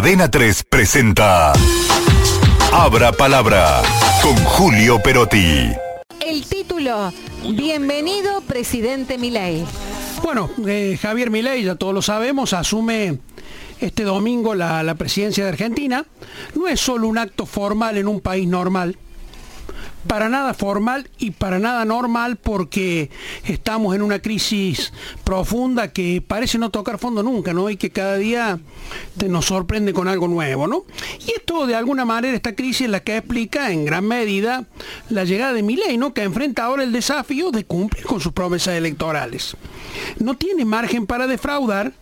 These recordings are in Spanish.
Adena 3 presenta Abra Palabra con Julio Perotti. El título, Bienvenido Presidente Milei. Bueno, eh, Javier Milei, ya todos lo sabemos, asume este domingo la, la presidencia de Argentina. No es solo un acto formal en un país normal, para nada formal y para nada normal porque estamos en una crisis profunda que parece no tocar fondo nunca, ¿no? Y que cada día nos sorprende con algo nuevo, ¿no? Y esto de alguna manera, esta crisis es la que explica en gran medida la llegada de Milei, ¿no? Que enfrenta ahora el desafío de cumplir con sus promesas electorales. No tiene margen para defraudar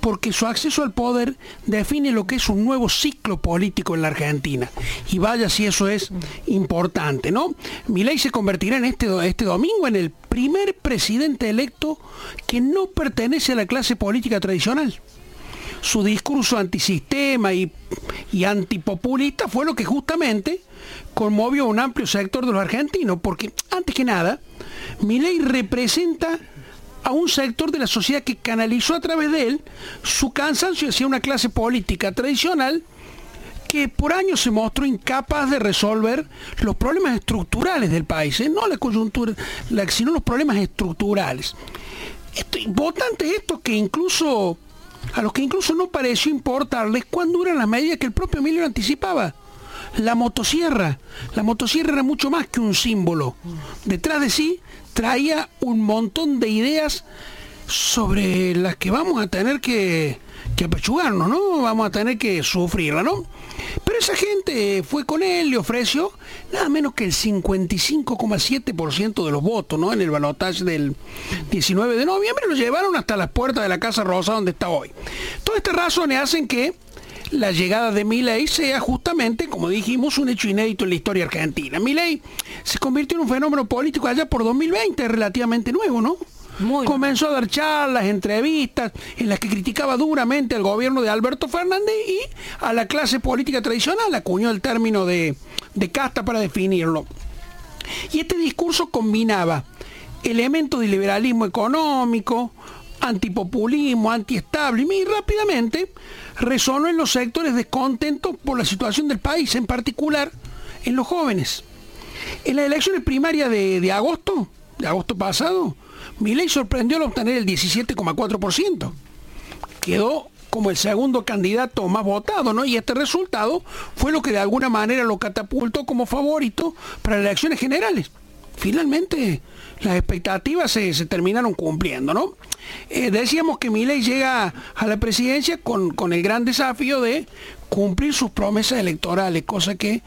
porque su acceso al poder define lo que es un nuevo ciclo político en la Argentina. Y vaya si eso es importante, ¿no? Milei se convertirá en este, este domingo en el primer presidente electo que no pertenece a la clase política tradicional. Su discurso antisistema y, antipopulista fue lo que justamente conmovió a un amplio sector de los argentinos, porque antes que nada, Milei representa a un sector de la sociedad que canalizó a través de él su cansancio hacia una clase política tradicional que por años se mostró incapaz de resolver los problemas estructurales del país, ¿eh? no la coyuntura, sino los problemas estructurales. Esto, votantes estos que incluso, a los que incluso no pareció importarles cuándo eran las medidas que el propio Emilio anticipaba. La motosierra. La motosierra era mucho más que un símbolo. Detrás de sí traía un montón de ideas sobre las que vamos a tener que, que apechugarnos, ¿no? Vamos a tener que sufrirla, ¿no? Pero esa gente fue con él, le ofreció nada menos que el 55,7% de los votos, ¿no? En el balotaje del 19 de noviembre lo llevaron hasta las puertas de la Casa Rosa donde está hoy. Todas estas razones hacen que la llegada de Milei sea justamente, como dijimos, un hecho inédito en la historia argentina. Milei se convirtió en un fenómeno político allá por 2020, relativamente nuevo, ¿no? Comenzó a dar charlas, entrevistas, en las que criticaba duramente al gobierno de Alberto Fernández y a la clase política tradicional, acuñó el término de, de casta para definirlo. Y este discurso combinaba elementos de liberalismo económico, antipopulismo, antiestable, y rápidamente resonó en los sectores descontentos por la situación del país, en particular en los jóvenes. En las elecciones primarias de, agosto, de agosto pasado, Milei sorprendió al obtener el 17,4%. Quedó como el segundo candidato más votado, ¿no? Y este resultado fue lo que de alguna manera lo catapultó como favorito para las elecciones generales. Finalmente, las expectativas se, terminaron cumpliendo, ¿no? Eh, decíamos que Milei llega a la presidencia con, con el gran desafío de cumplir sus promesas electorales, cosa que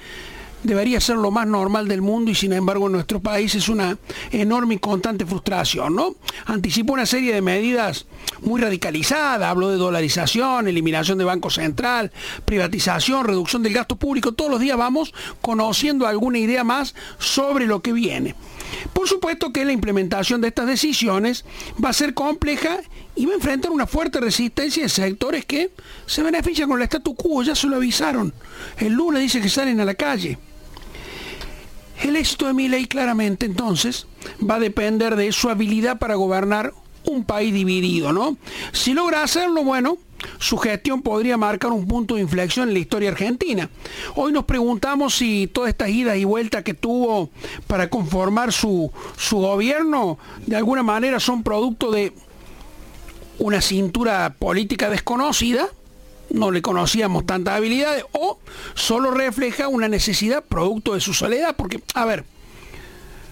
debería ser lo más normal del mundo y sin embargo en nuestro país es una enorme y constante frustración, ¿no? Anticipa una serie de medidas muy radicalizadas, hablo de dolarización, eliminación de Banco Central, privatización, reducción del gasto público, todos los días vamos conociendo alguna idea más sobre lo que viene. Por supuesto que la implementación de estas decisiones va a ser compleja y va a enfrentar una fuerte resistencia de sectores que se benefician con el statu quo, ya se lo avisaron. El lunes dice que salen a la calle. El éxito de mi ley claramente entonces va a depender de su habilidad para gobernar un país dividido, ¿no? Si logra hacerlo, bueno, su gestión podría marcar un punto de inflexión en la historia argentina. Hoy nos preguntamos si todas estas idas y vueltas que tuvo para conformar su, su gobierno de alguna manera son producto de una cintura política desconocida, no le conocíamos tantas habilidades, o solo refleja una necesidad producto de su soledad, porque, a ver,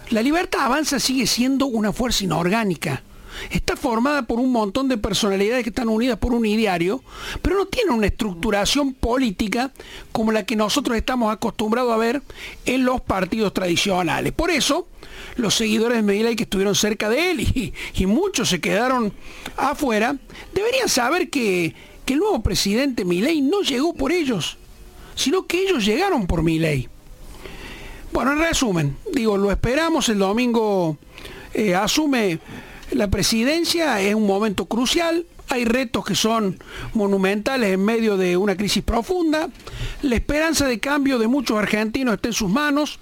la libertad avanza sigue siendo una fuerza inorgánica está formada por un montón de personalidades que están unidas por un ideario, pero no tiene una estructuración política como la que nosotros estamos acostumbrados a ver en los partidos tradicionales. Por eso, los seguidores de Medellín que estuvieron cerca de él y, y, muchos se quedaron afuera, deberían saber que, que el nuevo presidente Milei no llegó por ellos, sino que ellos llegaron por Milei. Bueno, en resumen, digo, lo esperamos, el domingo eh, asume la presidencia es un momento crucial. hay retos que son monumentales en medio de una crisis profunda, la esperanza de cambio de muchos argentinos está en sus manos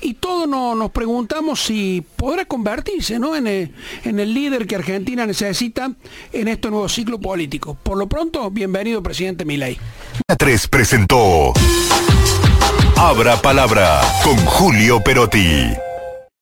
y todos nos preguntamos si podrá convertirse ¿no? en, el, en el líder que Argentina necesita en este nuevo ciclo político. Por lo pronto, bienvenido presidente Milei. 3 presentó Abra Palabra con Julio Perotti.